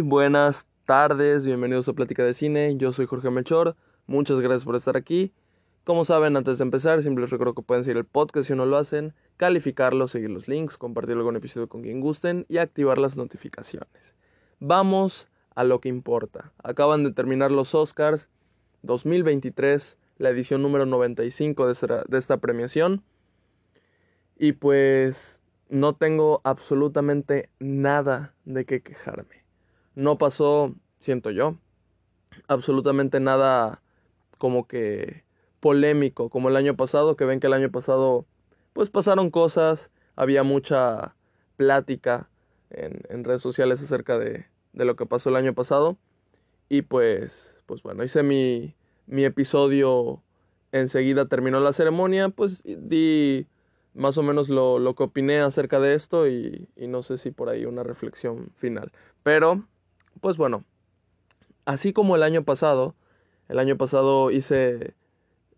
Buenas tardes, bienvenidos a Plática de Cine, yo soy Jorge Melchor, muchas gracias por estar aquí. Como saben, antes de empezar, siempre les recuerdo que pueden seguir el podcast si no lo hacen, calificarlo, seguir los links, compartir algún episodio con quien gusten y activar las notificaciones. Vamos a lo que importa. Acaban de terminar los Oscars 2023, la edición número 95 de esta, de esta premiación. Y pues no tengo absolutamente nada de qué quejarme no pasó, siento yo, absolutamente nada como que polémico, como el año pasado, que ven que el año pasado pues pasaron cosas, había mucha plática en, en redes sociales acerca de, de, lo que pasó el año pasado. Y pues, pues bueno, hice mi, mi episodio, enseguida terminó la ceremonia, pues di más o menos lo, lo que opiné acerca de esto y, y no sé si por ahí una reflexión final. Pero pues bueno, así como el año pasado, el año pasado hice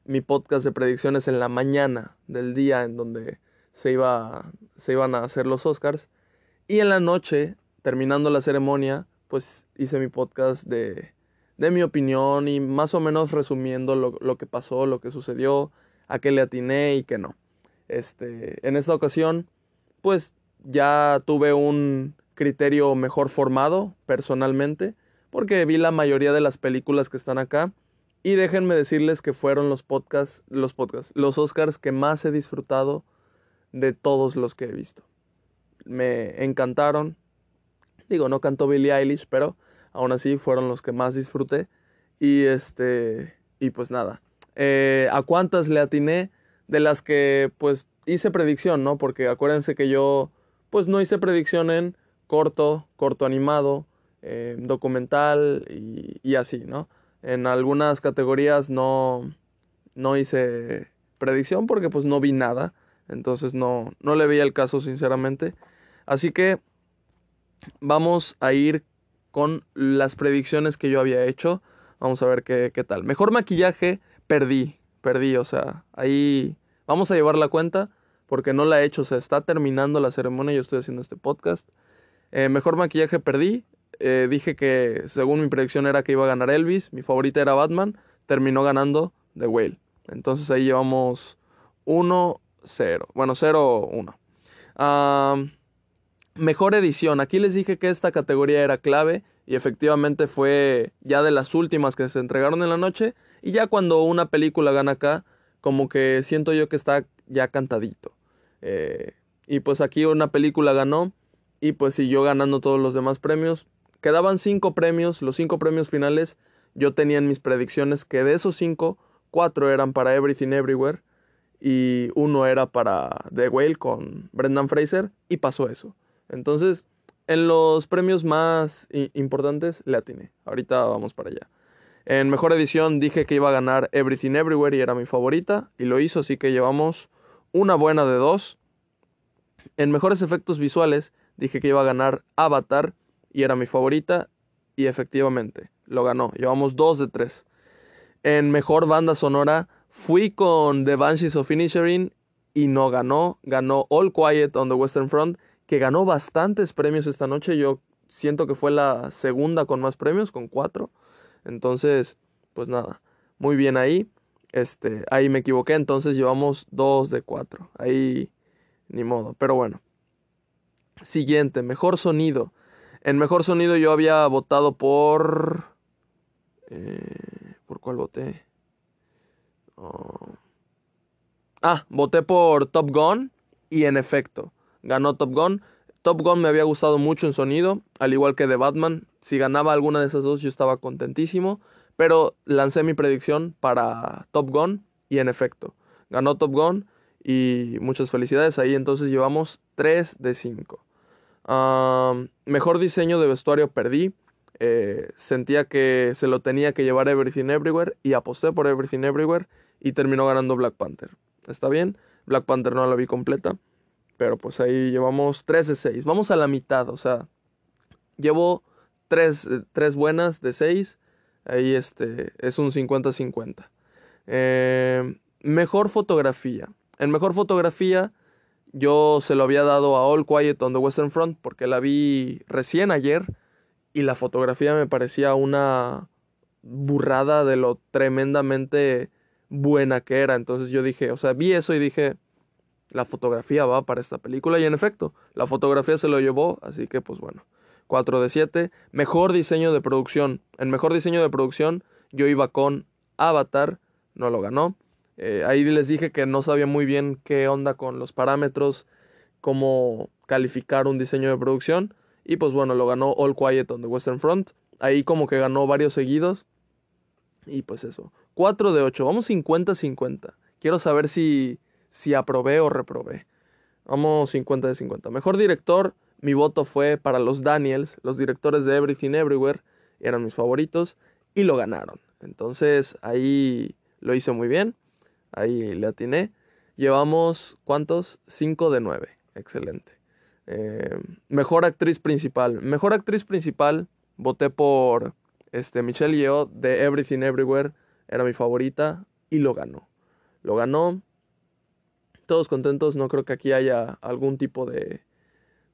mi podcast de predicciones en la mañana del día en donde se, iba, se iban a hacer los Oscars. Y en la noche, terminando la ceremonia, pues hice mi podcast de, de mi opinión y más o menos resumiendo lo, lo, que pasó, lo que sucedió, a qué le atiné y qué no. Este, en esta ocasión, pues ya tuve un criterio mejor formado personalmente, porque vi la mayoría de las películas que están acá. Y déjenme decirles que fueron los podcasts, los podcasts, los Oscars que más he disfrutado de todos los que he visto. Me encantaron. Digo, no cantó Billie Eilish, pero aún así fueron los que más disfruté. Y este, y pues nada. Eh, ¿A cuántas le atiné? De las que pues hice predicción, ¿no? Porque acuérdense que yo pues no hice predicción en corto, corto animado, eh, documental y, así, ¿no? En algunas categorías no, no hice predicción porque pues no vi nada, entonces no, no le veía el caso sinceramente. Así que vamos a ir con las predicciones que yo había hecho. Vamos a ver qué, qué tal. Mejor maquillaje, perdí, perdí, o sea, ahí vamos a llevar la cuenta porque no la he hecho, o sea, está terminando la ceremonia, yo estoy haciendo este podcast. Eh, mejor maquillaje perdí. Eh, dije que según mi predicción era que iba a ganar Elvis. Mi favorita era Batman. Terminó ganando The Whale. Entonces ahí llevamos 1-0. Bueno, 0-1. mejor edición. Aquí les dije que esta categoría era clave. Y efectivamente fue ya de las últimas que se entregaron en la noche. Y ya cuando una película gana acá, como que siento yo que está ya cantadito. Eh, y pues aquí una película ganó y pues siguió ganando todos los demás premios. Quedaban cinco premios, los cinco premios finales. Yo tenía en mis predicciones que de esos cinco, cuatro eran para Everything Everywhere y uno era para The Whale con Brendan Fraser y pasó eso. Entonces, en los premios más importantes le atiné. Ahorita vamos para allá. En mejor edición dije que iba a ganar Everything Everywhere y era mi favorita y lo hizo, así que llevamos una buena de dos. En mejores efectos visuales dije que iba a ganar Avatar y era mi favorita y efectivamente lo ganó. Llevamos dos de tres. En mejor banda sonora fui con The Banshees of Inisherin y no ganó. Ganó All Quiet on the Western Front, que ganó bastantes premios esta noche. Yo siento que fue la segunda con más premios, con cuatro. Entonces, pues nada, muy bien ahí. Este, ahí me equivoqué, entonces llevamos dos de cuatro. Ahí, ni modo. Pero bueno, Siguiente, mejor sonido. En mejor sonido yo había votado por... Eh, ¿Por cuál voté? Oh. Ah, voté por Top Gun y en efecto, ganó Top Gun. Top Gun me había gustado mucho en sonido, al igual que de Batman. Si ganaba alguna de esas dos yo estaba contentísimo, pero lancé mi predicción para Top Gun y en efecto, ganó Top Gun y muchas felicidades ahí, entonces llevamos 3 de 5 mejor diseño de vestuario perdí. Eh, sentía que se lo tenía que llevar Everything Everywhere y aposté por Everything Everywhere y terminó ganando Black Panther. ¿Está bien? Black Panther no la vi completa, pero pues ahí llevamos 3 de 6. Vamos a la mitad, o sea, llevo 3, buenas de 6. Ahí este, es un 50-50. Eh, mejor fotografía. En mejor fotografía yo se lo había dado a All Quiet on the Western Front porque la vi recién ayer y la fotografía me parecía una burrada de lo tremendamente buena que era. Entonces yo dije, o sea, vi eso y dije, la fotografía va para esta película y en efecto, la fotografía se lo llevó, así que pues bueno, 4 de 7. Mejor diseño de producción. En mejor diseño de producción yo iba con Avatar, no lo ganó. Eh, ahí les dije que no sabía muy bien qué onda con los parámetros, cómo calificar un diseño de producción. Y pues bueno, lo ganó All Quiet on the Western Front. Ahí como que ganó varios seguidos. Y pues eso. 4 de 8. Vamos 50-50. Quiero saber si, si aprobé o reprobé. Vamos 50 de 50. Mejor director, mi voto fue para los Daniels. Los directores de Everything Everywhere eran mis favoritos y lo ganaron. Entonces ahí lo hice muy bien. Ahí le atiné. Llevamos, ¿cuántos? 5 de 9. Excelente. Eh, mejor actriz principal. Mejor actriz principal, voté por este, Michelle Yeoh de Everything Everywhere. Era mi favorita y lo ganó. Lo ganó. Todos contentos. No creo que aquí haya algún tipo de,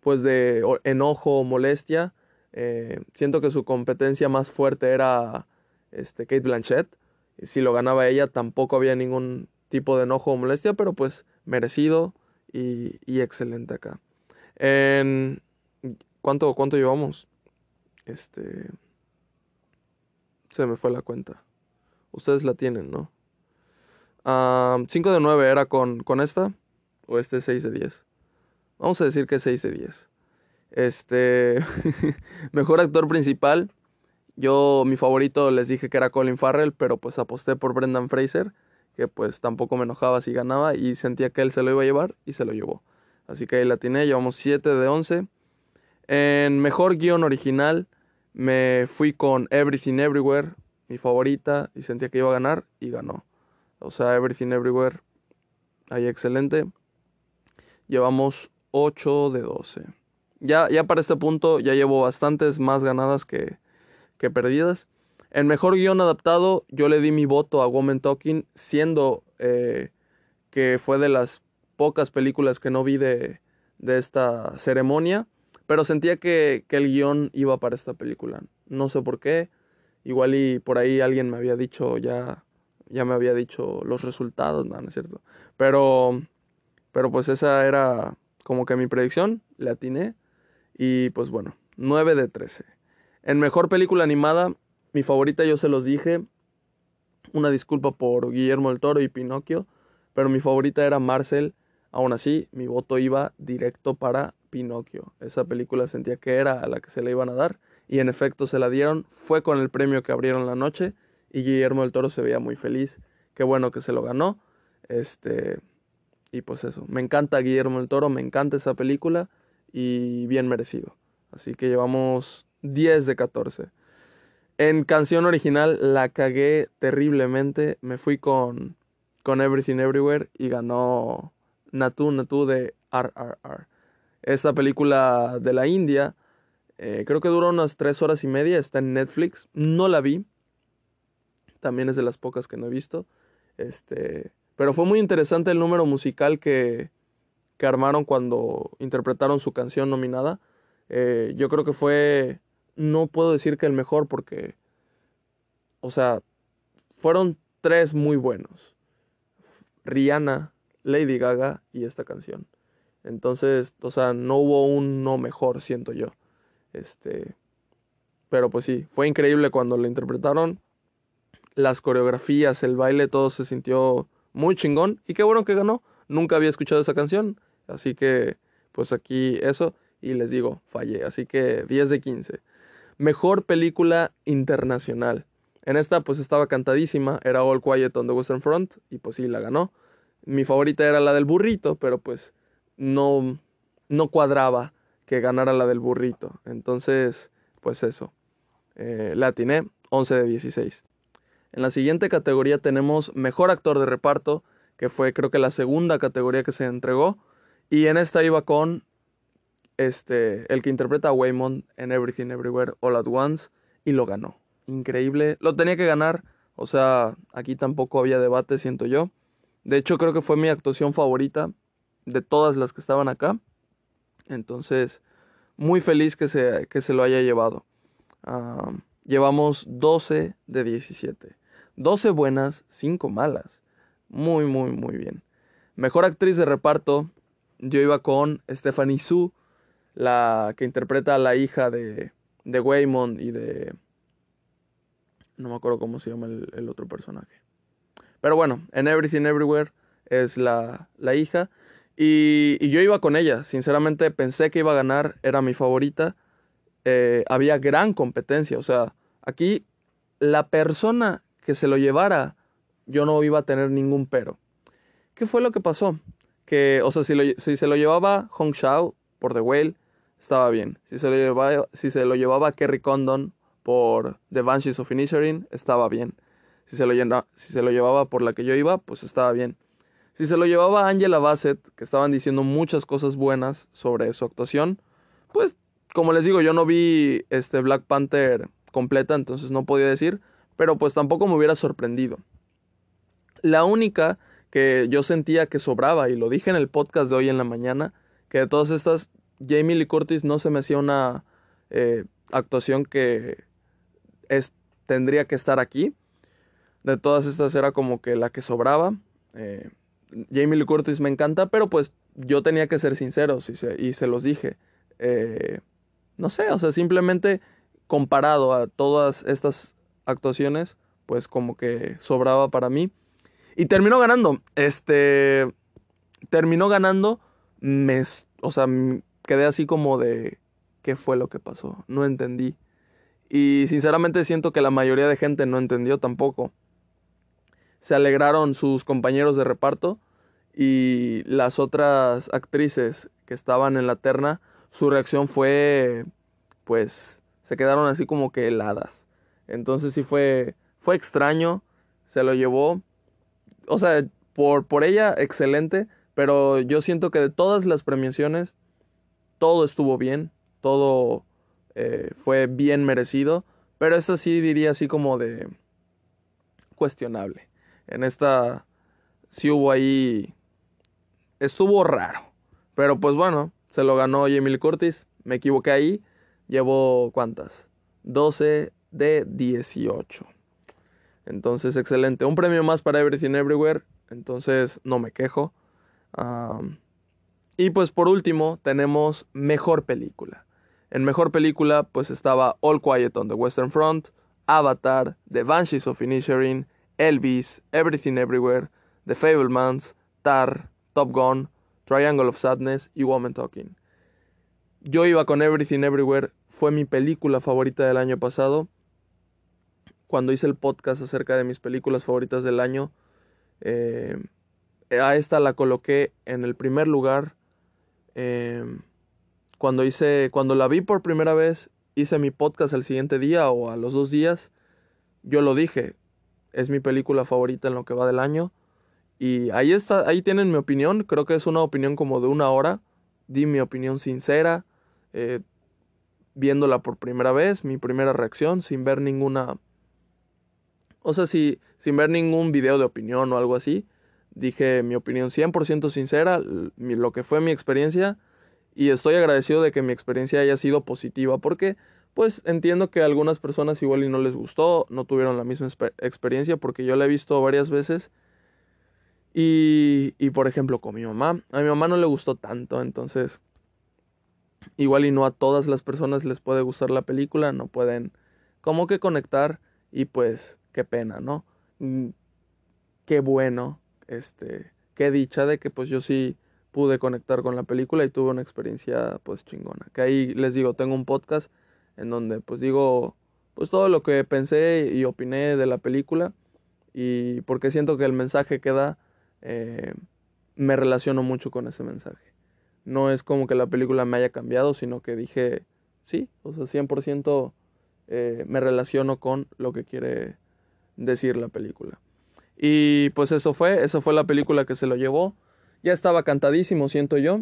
pues de enojo o molestia. Eh, siento que su competencia más fuerte era este, Kate Blanchett. Y si lo ganaba ella, tampoco había ningún tipo de enojo o molestia, pero pues merecido y, excelente acá. En, ¿cuánto, ¿Cuánto llevamos? Este. Se me fue la cuenta. Ustedes la tienen, ¿no? 5 de 9 era con, con esta. O este 6 de 10. Vamos a decir que 6 de 10. Este. mejor actor principal. Yo, mi favorito, les dije que era Colin Farrell, pero pues aposté por Brendan Fraser, que pues tampoco me enojaba si ganaba y sentía que él se lo iba a llevar y se lo llevó. Así que ahí la tiene, llevamos 7 de 11. En mejor guion original me fui con Everything Everywhere, mi favorita, y sentía que iba a ganar y ganó. O sea, Everything Everywhere, ahí excelente. Llevamos 8 de 12. Ya, ya para este punto ya llevo bastantes más ganadas que, que perdidas. En mejor guion adaptado, yo le di mi voto a Woman Talking, siendo eh, que fue de las pocas películas que no vi de, de esta ceremonia, pero sentía que, que, el guion iba para esta película. No sé por qué, igual y por ahí alguien me había dicho ya, ya me había dicho los resultados, no, es cierto. Pero, pero pues esa era como que mi predicción, le atiné y pues bueno, 9 de 13. En mejor película animada, mi favorita yo se los dije, una disculpa por Guillermo el Toro y Pinocchio, pero mi favorita era Marcel Aún así, mi voto iba directo para Pinocchio. Esa película sentía que era a la que se le iban a dar y en efecto se la dieron. Fue con el premio que abrieron la noche y Guillermo del Toro se veía muy feliz. Qué bueno que se lo ganó. Este y pues eso, me encanta Guillermo del Toro, me encanta esa película y bien merecido. Así que llevamos 10 de 14. En canción original la cagué terriblemente. Me fui con, con Everything Everywhere y ganó Natu Natu de RRR. Esta película de la India, eh, creo que dura unas tres horas y media, está en Netflix. No la vi. También es de las pocas que no he visto. Este, pero fue muy interesante el número musical que, que armaron cuando interpretaron su canción nominada. Eh, yo creo que fue, no puedo decir que el mejor porque, o sea, fueron tres muy buenos. Rihanna, Lady Gaga y esta canción. Entonces, o sea, no hubo un no mejor, siento yo. Este, pero pues sí, fue increíble cuando la interpretaron. Las coreografías, el baile, todo se sintió muy chingón y qué bueno que ganó. Nunca había escuchado esa canción, así que pues aquí eso y les digo, fallé, así que 10 de 15. Mejor película internacional. En esta pues estaba cantadísima, era All Quiet on the Western Front y pues sí la ganó. Mi favorita era la del burrito, pero pues no, no cuadraba que ganara la del burrito. Entonces, pues eso. Eh, la atiné 11 de 16. En la siguiente categoría tenemos Mejor Actor de Reparto, que fue creo que la segunda categoría que se entregó. Y en esta iba con este, el que interpreta a Waymond en Everything Everywhere All at Once y lo ganó. Increíble. Lo tenía que ganar. O sea, aquí tampoco había debate, siento yo. De hecho, creo que fue mi actuación favorita de todas las que estaban acá. Entonces, muy feliz que se, que se lo haya llevado. llevamos 12 de 17. 12 buenas, 5 malas. Muy, muy, muy bien. Mejor actriz de reparto, yo iba con Stephanie Su, la que interpreta a la hija de, de Waymond y de... No me acuerdo cómo se llama el, otro personaje. Pero bueno, en Everything Everywhere es la, la hija. Y, y, yo iba con ella. Sinceramente pensé que iba a ganar, era mi favorita. Eh, había gran competencia. O sea, aquí la persona que se lo llevara, yo no iba a tener ningún pero. ¿Qué fue lo que pasó? Que, o sea, si, si se lo llevaba Hong Shao por The Whale, estaba bien. Si se lo llevaba, si se lo llevaba Kerry Condon por The Banshees of Inisherin, estaba bien. Si se, lo si se lo llevaba por la que yo iba, pues estaba bien. Si se lo llevaba Angela Bassett, que estaban diciendo muchas cosas buenas sobre su actuación, pues como les digo, yo no vi este Black Panther completa, entonces no podía decir, pero pues tampoco me hubiera sorprendido. La única que yo sentía que sobraba, y lo dije en el podcast de hoy en la mañana, que de todas estas Jamie Lee Curtis no se me hacía una eh, actuación que es, tendría que estar aquí. De todas estas era como que la que sobraba. Eh, Jamie Lee Curtis me encanta, pero pues yo tenía que ser sincero y se, y se los dije. Eh, no sé, o sea, simplemente comparado a todas estas actuaciones, pues como que sobraba para mí. Y terminó ganando. Este. Terminó ganando. O sea, quedé así como de qué fue lo que pasó, no entendí. Y sinceramente siento que la mayoría de gente no entendió tampoco. Se alegraron sus compañeros de reparto y las otras actrices que estaban en la terna, su reacción fue pues se quedaron así como que heladas. Entonces sí fue fue extraño, se lo llevó o sea, por por ella excelente, pero yo siento que de todas las premiaciones todo estuvo bien, todo eh, fue bien merecido, pero esta sí diría así como de cuestionable. En esta sí hubo ahí, estuvo raro, pero pues bueno, se lo ganó Jamie Curtis, me equivoqué ahí, llevo cuántas, 12 de 18. Entonces, excelente. Un premio más para Everything Everywhere. Entonces, no me quejo. Y pues por último tenemos mejor película. En mejor película pues estaba All Quiet on the Western Front, Avatar, The Banshees of Inisherin, Elvis, Everything Everywhere, The Fablemans, Tar, Top Gun, Triangle of Sadness y Woman Talking. Yo iba con Everything Everywhere, fue mi película favorita del año pasado. Cuando hice el podcast acerca de mis películas favoritas del año, eh, a esta la coloqué en el primer lugar Em, cuando hice, cuando la vi por primera vez, hice mi podcast el siguiente día o a los dos días, yo lo dije, es mi película favorita en lo que va del año. Y ahí está, ahí tienen mi opinión, creo que es una opinión como de una hora, di mi opinión sincera, eh, viéndola por primera vez, mi primera reacción, sin ver ninguna, o sea, si, sin ver ningún video de opinión o algo así, Dije mi opinión 100% sincera, lo que fue mi experiencia y estoy agradecido de que mi experiencia haya sido positiva porque pues entiendo que a algunas personas igual y no les gustó, no tuvieron la misma experiencia porque yo la he visto varias veces y, y por ejemplo con mi mamá, a mi mamá no le gustó tanto, entonces igual y no a todas las personas les puede gustar la película, no pueden como que conectar y pues qué pena, ¿no? Mm, qué bueno este, qué dicha de que pues yo sí pude conectar con la película y tuve una experiencia pues chingona. Que ahí les digo, tengo un podcast en donde pues digo pues todo lo que pensé y opiné de la película y porque siento que el mensaje que da eh, me relaciono mucho con ese mensaje. No es como que la película me haya cambiado, sino que dije, sí, o sea, 100% eh, me relaciono con lo que quiere decir la película. Y pues eso fue, eso fue la película que se lo llevó. Ya estaba cantadísimo, siento yo.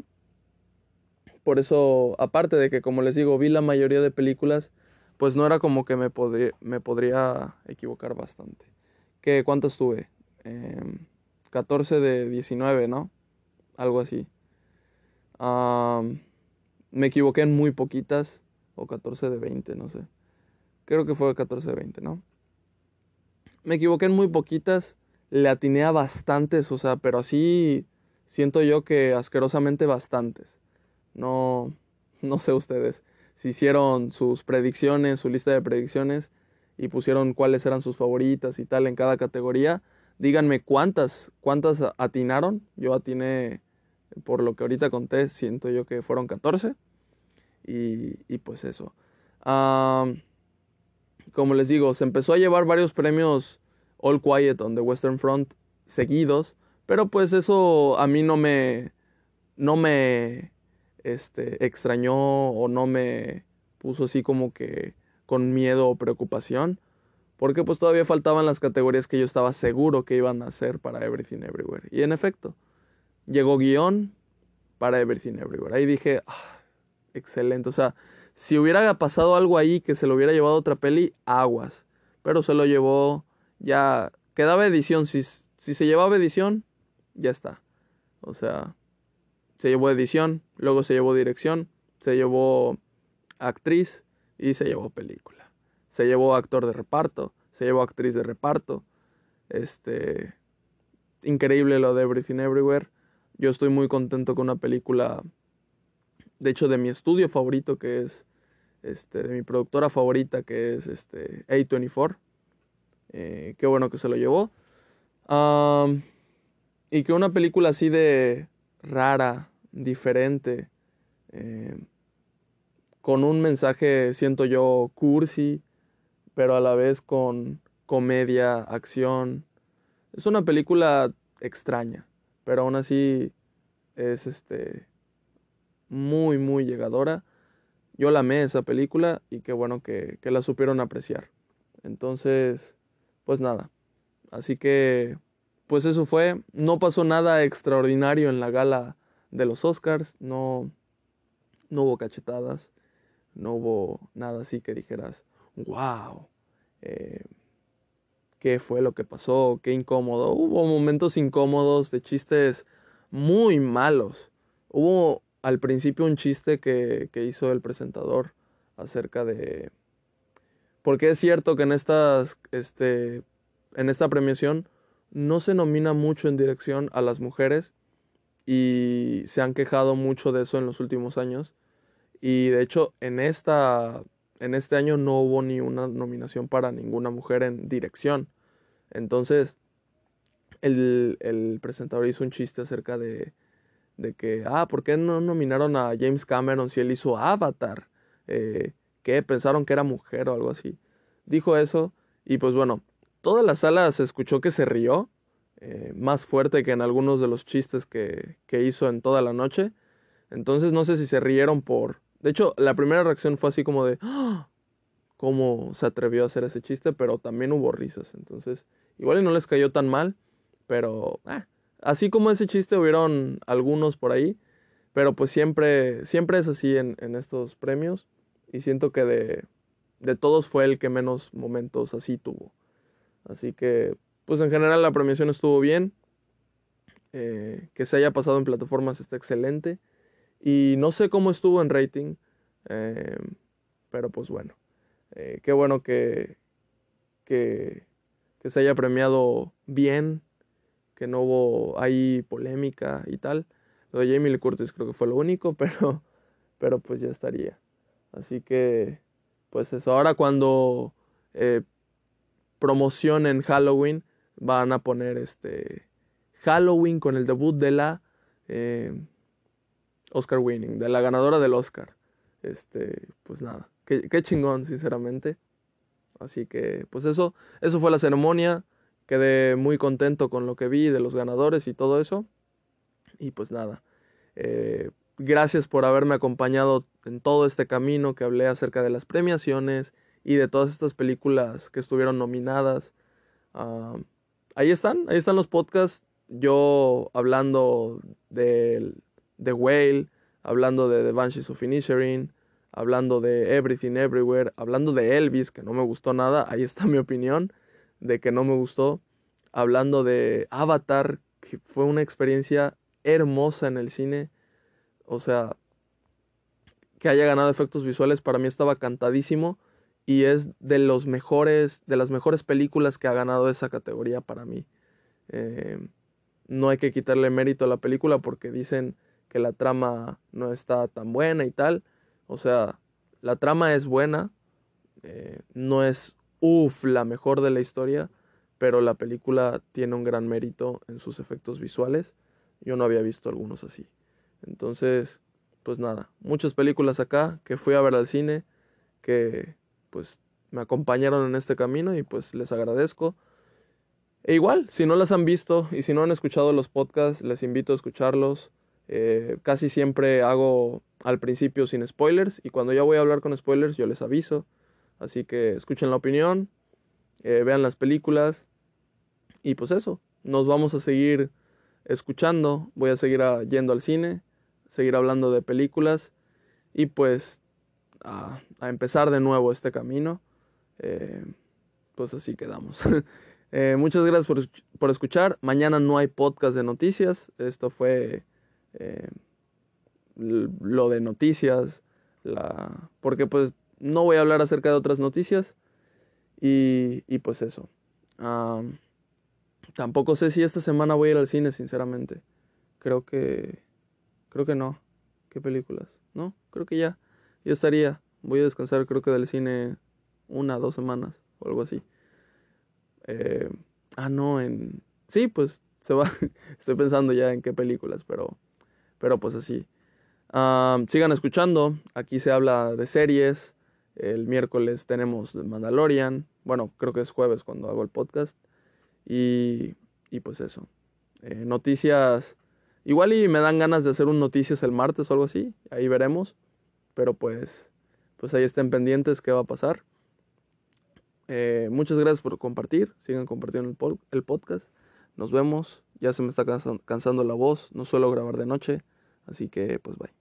Por eso, aparte de que, como les digo, vi la mayoría de películas, pues no era como que me, me podría equivocar bastante. ¿Qué, ¿Cuántas tuve? 14 em, de 19, ¿no? Algo así. me equivoqué en muy poquitas, o 14 de 20, no sé. Creo que fue 14-20, ¿no? Me equivoqué en muy poquitas. Le atiné a bastantes, o sea, pero así siento yo que asquerosamente bastantes. No, no sé ustedes si hicieron sus predicciones, su lista de predicciones y pusieron cuáles eran sus favoritas y tal en cada categoría. Díganme cuántas, cuántas atinaron. Yo atiné, por lo que ahorita conté, siento yo que fueron 14. Y, y pues eso. como les digo, se empezó a llevar varios premios All Quiet on the Western Front seguidos. Pero pues eso a mí no me, no me este, extrañó o no me puso así como que con miedo o preocupación. Porque pues todavía faltaban las categorías que yo estaba seguro que iban a hacer para Everything Everywhere. Y en efecto, llegó guion para Everything Everywhere. Ahí dije, ah, excelente. O sea, si hubiera pasado algo ahí que se lo hubiera llevado otra peli, aguas. Pero se lo llevó ya. Quedaba edición. Si, si se llevaba edición, ya está. O sea, se llevó edición, luego se llevó dirección, se llevó actriz y se llevó película. Se llevó actor de reparto, se llevó actriz de reparto. Este increíble lo de Everything Everywhere. Yo estoy muy contento con una película de hecho de mi estudio favorito que es este de mi productora favorita que es este A24. Eh, qué bueno que se lo llevó. Y que una película así de rara, diferente, eh, con un mensaje, siento yo, cursi, pero a la vez con comedia, acción. Es una película extraña, pero aún así es este muy, muy llegadora. Yo la amé esa película y qué bueno que, que la supieron apreciar. Entonces, pues nada. Así que pues eso fue. No pasó nada extraordinario en la gala de los Oscars. No, no hubo cachetadas. No hubo nada así que dijeras, wow. Eh, ¿Qué fue lo que pasó? Qué incómodo. Hubo momentos incómodos de chistes muy malos. Hubo al principio un chiste que, que hizo el presentador acerca de... Porque es cierto que en estas, este, en esta premiación no se nomina mucho en dirección a las mujeres y se han quejado mucho de eso en los últimos años. Y de hecho, en, esta, en este año no hubo ni una nominación para ninguna mujer en dirección. Entonces, el, el presentador hizo un chiste acerca de, de, que, ah, ¿por qué no nominaron a James Cameron si él hizo Avatar? Eh, ¿Qué? ¿Pensaron que era mujer o algo así? Dijo eso y pues bueno, Toda la sala se escuchó que se rió, eh, más fuerte que en algunos de los chistes que, que hizo en toda la noche. Entonces no sé si se rieron por... De hecho, la primera reacción fue así como de... ¡Ah! ¿Cómo se atrevió a hacer ese chiste? Pero también hubo risas. Entonces, igual y no les cayó tan mal. Pero... Ah, así como ese chiste hubieron algunos por ahí. Pero pues siempre, siempre es así en, en estos premios. Y siento que de, de todos fue el que menos momentos así tuvo. Así que, pues en general la premiación estuvo bien. Eh, que se haya pasado en plataformas está excelente. Y no sé cómo estuvo en rating. Eh, pero pues bueno. Eh, qué bueno que, que, que, se haya premiado bien. Que no hubo ahí polémica y tal. Lo de Jamie Lee Curtis creo que fue lo único. Pero, pero pues ya estaría. Así que, pues eso. Ahora cuando promoción en Halloween van a poner este Halloween con el debut de la eh, Oscar Winning, de la ganadora del Oscar. Este, pues nada, qué, qué, chingón, sinceramente. Así que, pues eso, eso fue la ceremonia. Quedé muy contento con lo que vi de los ganadores y todo eso. Y pues nada, eh, gracias por haberme acompañado en todo este camino que hablé acerca de las premiaciones y de todas estas películas que estuvieron nominadas. Ah, ahí están, ahí están los podcasts. Yo hablando de, The Whale, hablando de The Banshees of Inisherin, hablando de Everything Everywhere, hablando de Elvis, que no me gustó nada, ahí está mi opinión de que no me gustó. Hablando de Avatar, que fue una experiencia hermosa en el cine. O sea, que haya ganado efectos visuales para mí estaba cantadísimo y es de los mejores, de las mejores películas que ha ganado esa categoría para mí. Eh, no hay que quitarle mérito a la película porque dicen que la trama no está tan buena y tal. O sea, la trama es buena, eh, no es uff la mejor de la historia, pero la película tiene un gran mérito en sus efectos visuales. Yo no había visto algunos así. Entonces, pues nada, muchas películas acá que fui a ver al cine, que pues me acompañaron en este camino y pues les agradezco. E igual, si no las han visto y si no han escuchado los podcasts, les invito a escucharlos. Eh, casi siempre hago al principio sin spoilers y cuando ya voy a hablar con spoilers yo les aviso. Así que escuchen la opinión, eh, vean las películas y pues eso, nos vamos a seguir escuchando, voy a seguir yendo al cine, seguir hablando de películas y pues a, empezar de nuevo este camino. Eh, pues así quedamos. Eh, muchas gracias por, por, escuchar. Mañana no hay podcast de noticias. Esto fue eh, lo de noticias. La, porque pues no voy a hablar acerca de otras noticias. Y, y pues eso. tampoco sé si esta semana voy a ir al cine, sinceramente. Creo que... Creo que no. ¿Qué películas? ¿No? Creo que ya. Ya estaría. Voy a descansar creo que del cine una, dos semanas o algo así. Eh, ah, no, en... Sí, pues se va. Estoy pensando ya en qué películas, pero, pero pues así. sigan escuchando. Aquí se habla de series. El miércoles tenemos Mandalorian. Bueno, creo que es jueves cuando hago el podcast. Y, y pues eso. Eh, noticias. Igual y me dan ganas de hacer un noticias el martes o algo así. Ahí veremos. Pero pues, pues ahí estén pendientes qué va a pasar. Eh, muchas gracias por compartir. Sigan compartiendo el, podcast. Nos vemos. Ya se me está cansando la voz. No suelo grabar de noche. Así que pues bye.